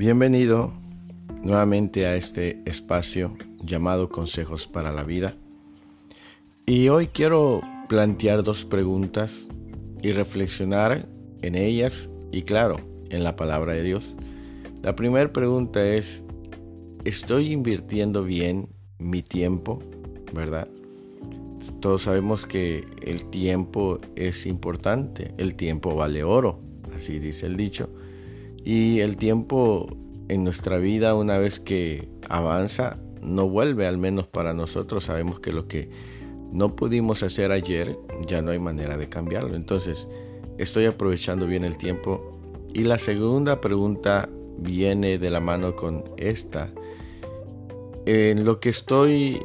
Bienvenido nuevamente a este espacio llamado Consejos para la Vida. Y hoy quiero plantear dos preguntas y reflexionar en ellas y claro, en la palabra de Dios. La primera pregunta es, ¿estoy invirtiendo bien mi tiempo? ¿Verdad? Todos sabemos que el tiempo es importante, el tiempo vale oro, así dice el dicho. Y el tiempo en nuestra vida, una vez que avanza, no vuelve, al menos para nosotros. Sabemos que lo que no pudimos hacer ayer, ya no hay manera de cambiarlo. Entonces, estoy aprovechando bien el tiempo. Y la segunda pregunta viene de la mano con esta. En lo que estoy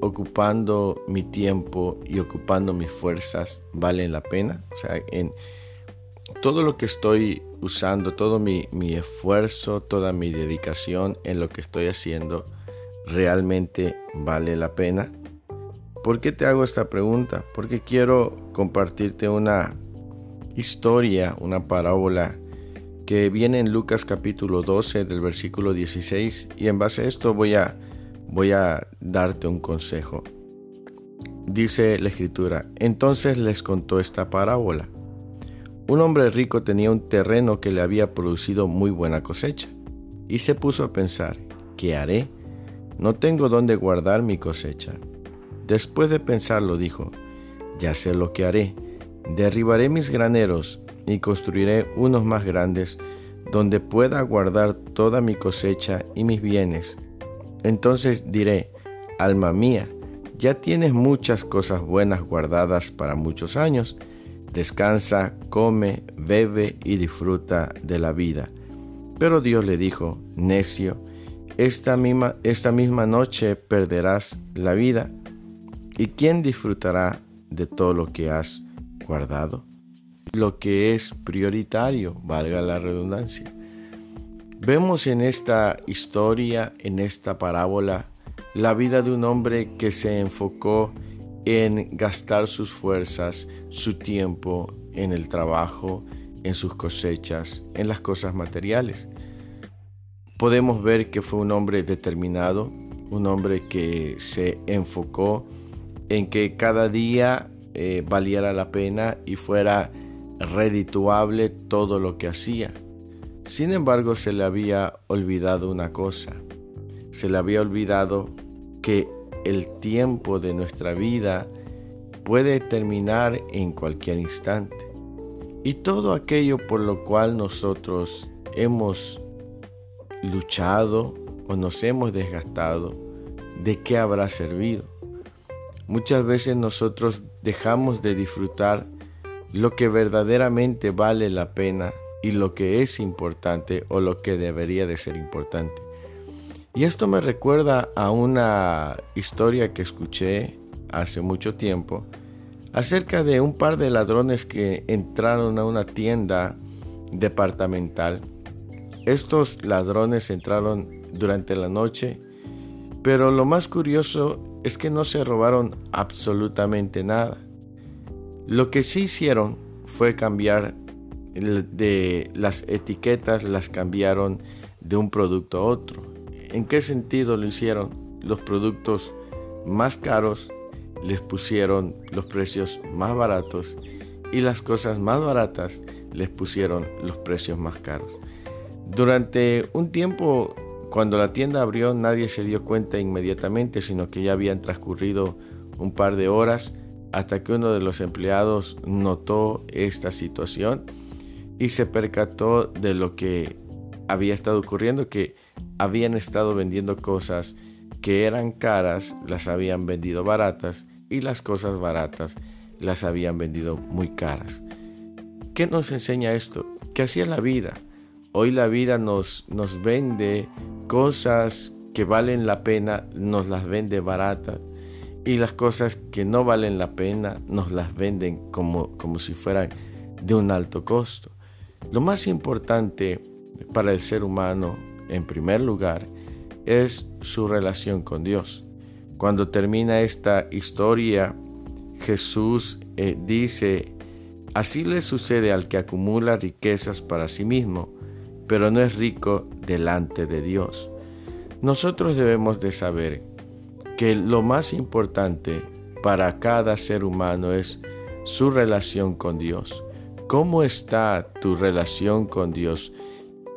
ocupando mi tiempo y ocupando mis fuerzas, ¿valen la pena? O sea, en todo lo que estoy usando, todo mi, mi esfuerzo, toda mi dedicación en lo que estoy haciendo, ¿realmente vale la pena? ¿Por qué te hago esta pregunta? Porque quiero compartirte una historia, una parábola que viene en Lucas capítulo 12 del versículo 16 y en base a esto voy a, voy a darte un consejo. Dice la escritura, entonces les contó esta parábola. Un hombre rico tenía un terreno que le había producido muy buena cosecha y se puso a pensar, ¿qué haré? No tengo dónde guardar mi cosecha. Después de pensarlo dijo, ya sé lo que haré. Derribaré mis graneros y construiré unos más grandes donde pueda guardar toda mi cosecha y mis bienes. Entonces diré, alma mía, ya tienes muchas cosas buenas guardadas para muchos años descansa, come, bebe y disfruta de la vida. Pero Dios le dijo, necio, esta misma, esta misma noche perderás la vida. ¿Y quién disfrutará de todo lo que has guardado? Lo que es prioritario, valga la redundancia. Vemos en esta historia, en esta parábola, la vida de un hombre que se enfocó en gastar sus fuerzas, su tiempo en el trabajo, en sus cosechas, en las cosas materiales. Podemos ver que fue un hombre determinado, un hombre que se enfocó en que cada día eh, valiera la pena y fuera redituable todo lo que hacía. Sin embargo, se le había olvidado una cosa. Se le había olvidado que el tiempo de nuestra vida puede terminar en cualquier instante. Y todo aquello por lo cual nosotros hemos luchado o nos hemos desgastado, ¿de qué habrá servido? Muchas veces nosotros dejamos de disfrutar lo que verdaderamente vale la pena y lo que es importante o lo que debería de ser importante. Y esto me recuerda a una historia que escuché hace mucho tiempo acerca de un par de ladrones que entraron a una tienda departamental. Estos ladrones entraron durante la noche, pero lo más curioso es que no se robaron absolutamente nada. Lo que sí hicieron fue cambiar de las etiquetas, las cambiaron de un producto a otro. ¿En qué sentido lo hicieron? Los productos más caros les pusieron los precios más baratos y las cosas más baratas les pusieron los precios más caros. Durante un tiempo, cuando la tienda abrió, nadie se dio cuenta inmediatamente, sino que ya habían transcurrido un par de horas hasta que uno de los empleados notó esta situación y se percató de lo que había estado ocurriendo, que habían estado vendiendo cosas que eran caras, las habían vendido baratas y las cosas baratas las habían vendido muy caras. ¿Qué nos enseña esto? Así es la vida. Hoy la vida nos, nos vende cosas que valen la pena, nos las vende baratas. Y las cosas que no valen la pena nos las venden como, como si fueran de un alto costo. Lo más importante para el ser humano en primer lugar, es su relación con Dios. Cuando termina esta historia, Jesús eh, dice, así le sucede al que acumula riquezas para sí mismo, pero no es rico delante de Dios. Nosotros debemos de saber que lo más importante para cada ser humano es su relación con Dios. ¿Cómo está tu relación con Dios?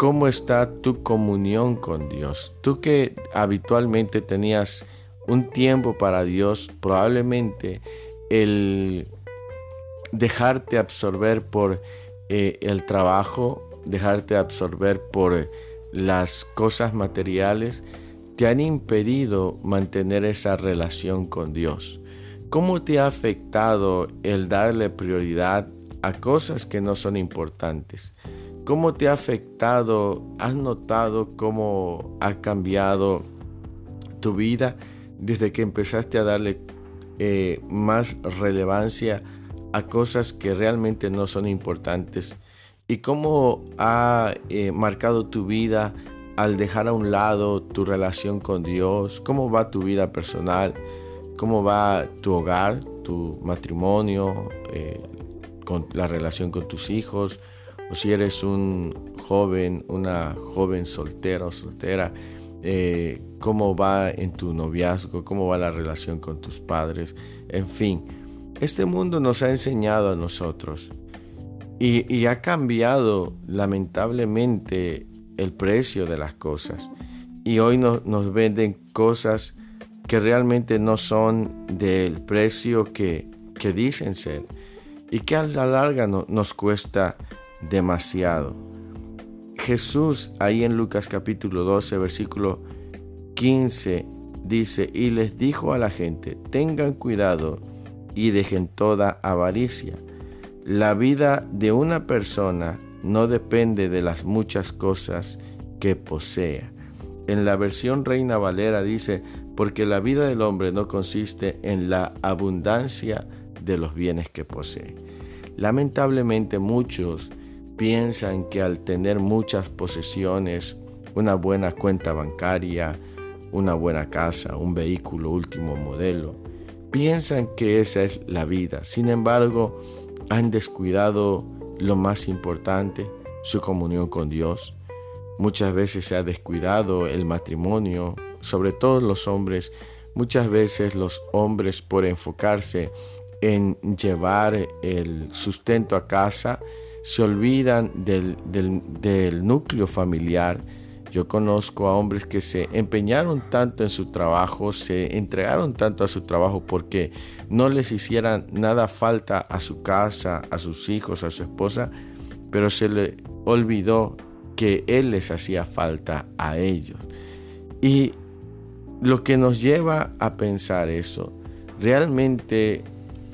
¿Cómo está tu comunión con Dios? Tú que habitualmente tenías un tiempo para Dios, probablemente el dejarte absorber por eh, el trabajo, dejarte absorber por las cosas materiales, te han impedido mantener esa relación con Dios. ¿Cómo te ha afectado el darle prioridad a cosas que no son importantes? ¿Cómo te ha afectado? ¿Has notado cómo ha cambiado tu vida desde que empezaste a darle eh, más relevancia a cosas que realmente no son importantes? ¿Y cómo ha eh, marcado tu vida al dejar a un lado tu relación con Dios? ¿Cómo va tu vida personal? ¿Cómo va tu hogar, tu matrimonio, eh, con la relación con tus hijos? O si eres un joven, una joven soltera o soltera, eh, cómo va en tu noviazgo, cómo va la relación con tus padres, en fin. Este mundo nos ha enseñado a nosotros y, ha cambiado lamentablemente el precio de las cosas. Y hoy nos venden cosas que realmente no son del precio que, que dicen ser y que a la larga nos cuesta demasiado. Jesús ahí en Lucas capítulo 12 versículo 15 dice, y les dijo a la gente, tengan cuidado y dejen toda avaricia. La vida de una persona no depende de las muchas cosas que posea. En la versión Reina Valera dice, porque la vida del hombre no consiste en la abundancia de los bienes que posee. Lamentablemente muchos piensan que al tener muchas posesiones, una buena cuenta bancaria, una buena casa, un vehículo último modelo, piensan que esa es la vida. Sin embargo, han descuidado lo más importante, su comunión con Dios. Muchas veces se ha descuidado el matrimonio, sobre todo los hombres. Muchas veces los hombres por enfocarse en llevar el sustento a casa, se olvidan del, del, núcleo familiar. Yo conozco a hombres que se empeñaron tanto en su trabajo, se entregaron tanto a su trabajo porque no les hicieran nada falta a su casa, a sus hijos, a su esposa, pero se le olvidó que Él les hacía falta a ellos. Y lo que nos lleva a pensar eso, realmente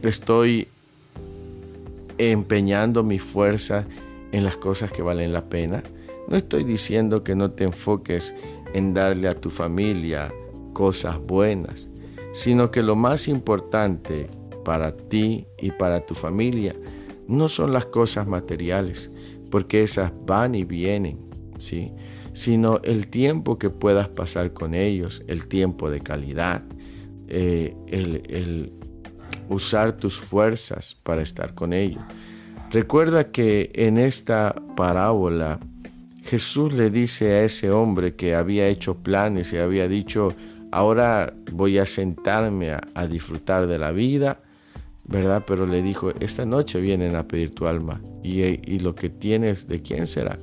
estoy empeñando mi fuerza en las cosas que valen la pena. No estoy diciendo que no te enfoques en darle a tu familia cosas buenas, sino que lo más importante para ti y para tu familia no son las cosas materiales, porque esas van y vienen, ¿sí? sino el tiempo que puedas pasar con ellos, el tiempo de calidad, eh, el, usar tus fuerzas para estar con ellos. Recuerda que en esta parábola Jesús le dice a ese hombre que había hecho planes y había dicho, ahora voy a sentarme a, disfrutar de la vida, ¿verdad? Pero le dijo, esta noche vienen a pedir tu alma y, y lo que tienes, ¿de quién será?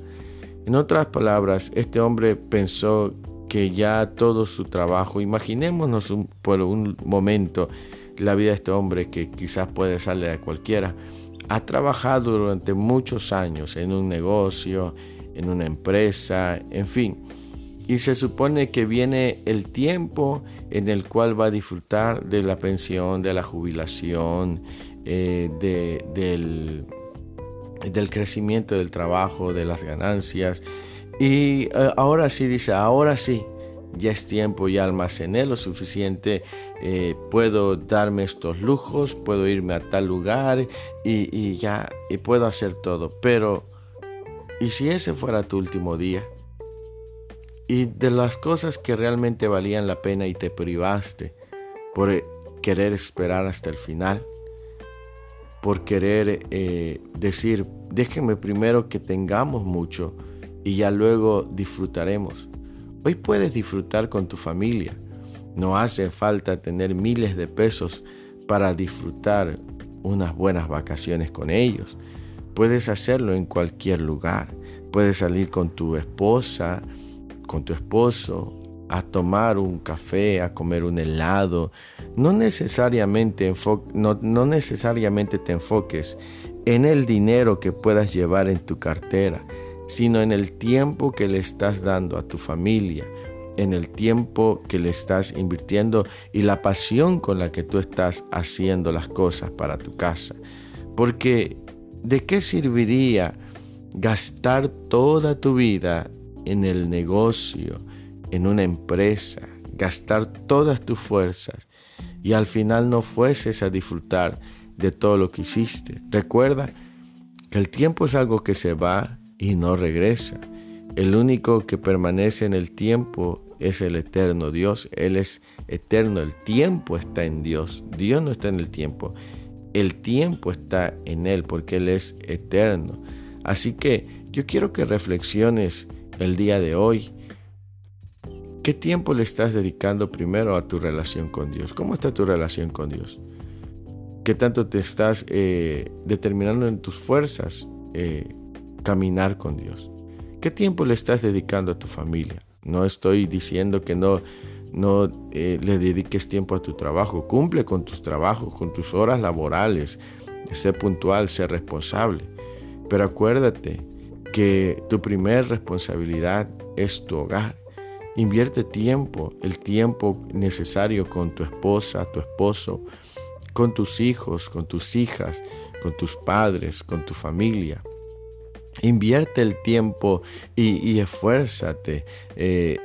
En otras palabras, este hombre pensó que ya todo su trabajo, imaginémonos por un momento, la vida de este hombre que quizás puede salir a cualquiera. Ha trabajado durante muchos años en un negocio, en una empresa, en fin. Y se supone que viene el tiempo en el cual va a disfrutar de la pensión, de la jubilación, eh, del, del crecimiento del trabajo, de las ganancias. Y eh, ahora sí dice, ahora sí, ya es tiempo, ya almacené lo suficiente, eh, puedo darme estos lujos, puedo irme a tal lugar y, ya, y puedo hacer todo. Pero, ¿y si ese fuera tu último día? Y de las cosas que realmente valían la pena y te privaste por eh, querer esperar hasta el final, por querer eh, decir, déjenme primero que tengamos mucho y ya luego disfrutaremos. Hoy puedes disfrutar con tu familia. No hace falta tener miles de pesos para disfrutar unas buenas vacaciones con ellos. Puedes hacerlo en cualquier lugar. Puedes salir con tu esposa, con tu esposo, a tomar un café, a comer un helado. No necesariamente, no, no necesariamente te enfoques en el dinero que puedas llevar en tu cartera, sino en el tiempo que le estás dando a tu familia, en el tiempo que le estás invirtiendo y la pasión con la que tú estás haciendo las cosas para tu casa. Porque ¿de qué serviría gastar toda tu vida en el negocio, en una empresa, gastar todas tus fuerzas y al final no fueses a disfrutar de todo lo que hiciste? Recuerda que el tiempo es algo que se va y no regresa. El único que permanece en el tiempo es el eterno Dios. Él es eterno. El tiempo está en Dios. Dios no está en el tiempo. El tiempo está en Él porque Él es eterno. Así que yo quiero que reflexiones el día de hoy. ¿Qué tiempo le estás dedicando primero a tu relación con Dios? ¿Cómo está tu relación con Dios? ¿Qué tanto te estás eh, determinando en tus fuerzas eh, caminar con Dios? ¿Qué tiempo le estás dedicando a tu familia? No estoy diciendo que no, no eh, le dediques tiempo a tu trabajo. Cumple con tus trabajos, con tus horas laborales. Sé puntual, sé responsable. Pero acuérdate que tu primer responsabilidad es tu hogar. Invierte tiempo, el tiempo necesario con tu esposa, tu esposo, con tus hijos, con tus hijas, con tus padres, con tu familia. Invierte el tiempo y, esfuérzate. Eh,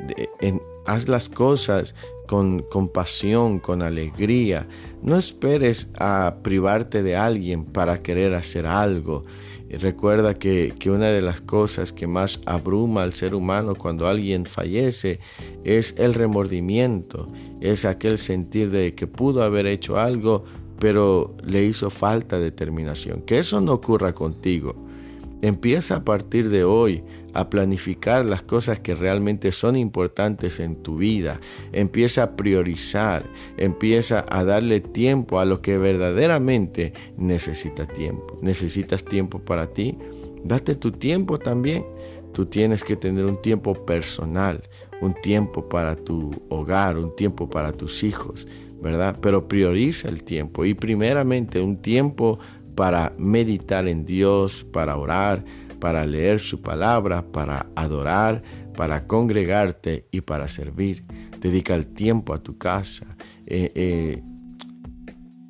haz las cosas con compasión, con alegría. No esperes a privarte de alguien para querer hacer algo. Recuerda que, que, una de las cosas que más abruma al ser humano cuando alguien fallece es el remordimiento, es aquel sentir de que pudo haber hecho algo, pero le hizo falta determinación. Que eso no ocurra contigo. Empieza a partir de hoy a planificar las cosas que realmente son importantes en tu vida. Empieza a priorizar. Empieza a darle tiempo a lo que verdaderamente necesita tiempo. ¿Necesitas tiempo para ti? Date tu tiempo también. Tú tienes que tener un tiempo personal, un tiempo para tu hogar, un tiempo para tus hijos, ¿verdad? Pero prioriza el tiempo y primeramente un tiempo para meditar en Dios, para orar, para leer su palabra, para adorar, para congregarte y para servir. Dedica el tiempo a tu casa. Eh, eh,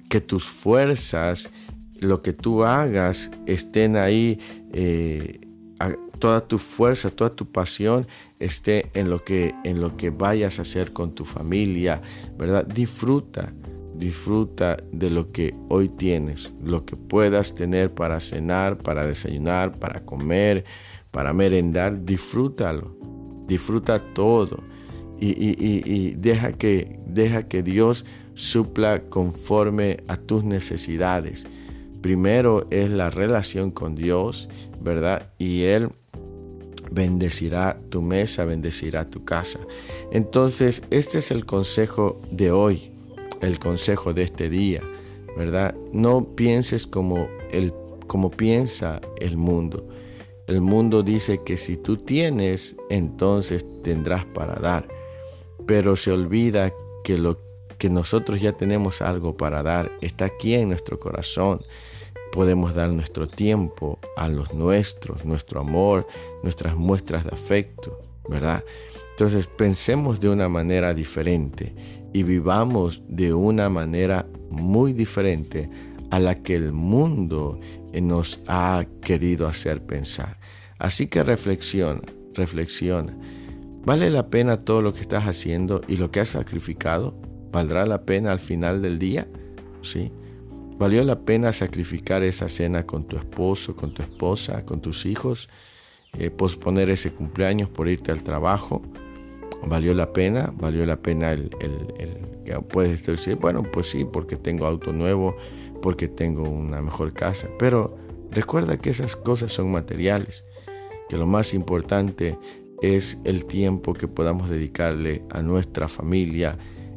que tus fuerzas, lo que tú hagas, estén ahí. Eh, toda tu fuerza, toda tu pasión esté en lo que en lo que vayas a hacer con tu familia, ¿verdad? Disfruta, disfruta de lo que hoy tienes, lo que puedas tener para cenar, para desayunar, para comer, para merendar, disfrútalo, disfruta todo y, deja, que, deja que Dios supla conforme a tus necesidades. Primero es la relación con Dios, ¿verdad? Y Él bendecirá tu mesa, bendecirá tu casa. Entonces, este es el consejo de hoy el consejo de este día, ¿verdad? No pienses como, el, como piensa el mundo. El mundo dice que si tú tienes, entonces tendrás para dar. Pero se olvida que lo que nosotros ya tenemos algo para dar está aquí en nuestro corazón. Podemos dar nuestro tiempo a los nuestros, nuestro amor, nuestras muestras de afecto, ¿verdad? Entonces pensemos de una manera diferente y vivamos de una manera muy diferente a la que el mundo nos ha querido hacer pensar. Así que reflexiona, reflexiona. ¿Vale la pena todo lo que estás haciendo y lo que has sacrificado? ¿Valdrá la pena al final del día? ¿Sí? ¿Valió la pena sacrificar esa cena con tu esposo, con tu esposa, con tus hijos? Eh, posponer ese cumpleaños por irte al trabajo? ¿Valió la pena? ¿Valió la pena el, que puedes decir, bueno, pues sí, porque tengo auto nuevo, porque tengo una mejor casa? Pero recuerda que esas cosas son materiales. que lo más importante es el tiempo que podamos dedicarle a nuestra familia,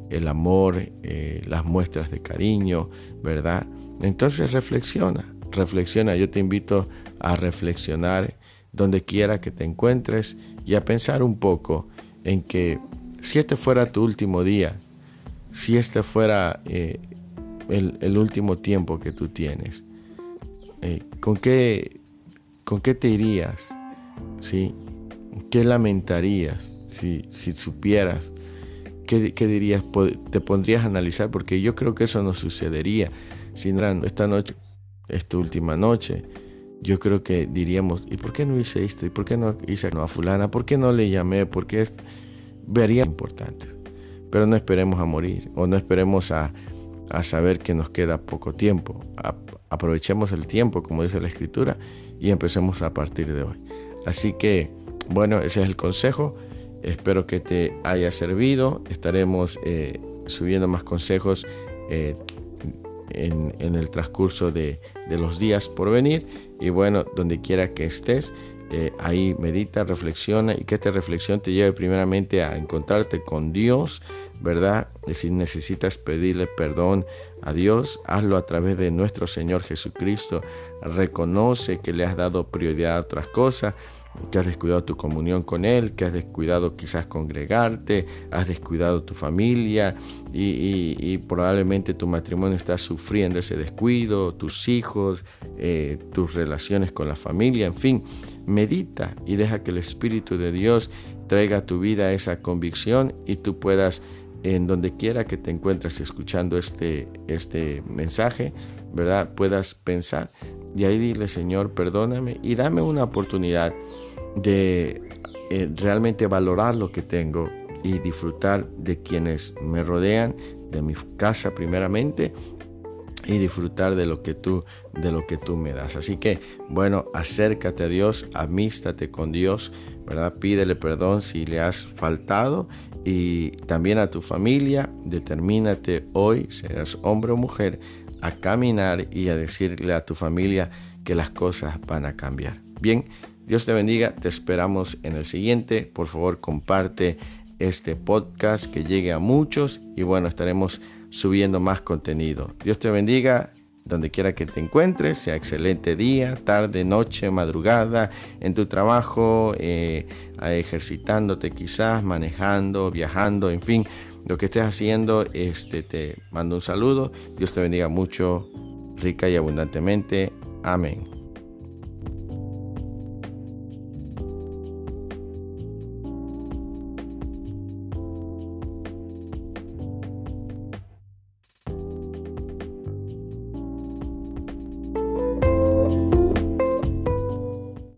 el amor, eh, las muestras de cariño, ¿verdad? Entonces reflexiona, reflexiona. Yo te invito a reflexionar donde quiera que te encuentres y a pensar un poco en que si este fuera tu último día, si este fuera eh, el, último tiempo que tú tienes, eh, ¿con, qué, ¿con qué te irías? ¿Sí? ¿Qué lamentarías si, si supieras? ¿Qué, ¿Qué, dirías? ¿Te pondrías a analizar? Porque yo creo que eso no sucedería. Si esta noche es tu última noche, yo creo que diríamos, ¿y por qué no hice esto? ¿Y por qué no hice a fulana? ¿Por qué no le llamé? ¿Por qué vería importante? Pero no esperemos a morir o no esperemos a, a saber que nos queda poco tiempo. aprovechemos el tiempo, como dice la escritura, y empecemos a partir de hoy. Así que, bueno, ese es el consejo. Espero que te haya servido. Estaremos eh, subiendo más consejos eh, en, el transcurso de, los días por venir. Y bueno, donde quiera que estés, eh, ahí medita, reflexiona y que esta reflexión te lleve primeramente a encontrarte con Dios, ¿verdad? Si necesitas pedirle perdón a Dios, hazlo a través de nuestro Señor Jesucristo. Reconoce que le has dado prioridad a otras cosas que has descuidado tu comunión con Él, que has descuidado quizás congregarte, has descuidado tu familia y, probablemente tu matrimonio está sufriendo ese descuido, tus hijos, eh, tus relaciones con la familia, en fin, medita y deja que el Espíritu de Dios traiga a tu vida esa convicción y tú puedas en donde quiera que te encuentres escuchando este, este mensaje, ¿verdad? Puedas pensar y ahí dile, Señor, perdóname y dame una oportunidad de eh, realmente valorar lo que tengo y disfrutar de quienes me rodean, de mi casa primeramente y disfrutar de lo que tú de lo que tú me das. Así que, bueno, acércate a Dios, amístate con Dios, ¿verdad? Pídele perdón si le has faltado y también a tu familia, determínate hoy, serás hombre o mujer, a caminar y a decirle a tu familia que las cosas van a cambiar. Bien, Dios te bendiga, te esperamos en el siguiente. Por favor, comparte este podcast que llegue a muchos y bueno, estaremos subiendo más contenido. Dios te bendiga donde quiera que te encuentres, sea excelente día, tarde, noche, madrugada, en tu trabajo, eh, ejercitándote quizás, manejando, viajando, en fin, lo que estés haciendo, este, te mando un saludo. Dios te bendiga mucho, rica y abundantemente. Amén.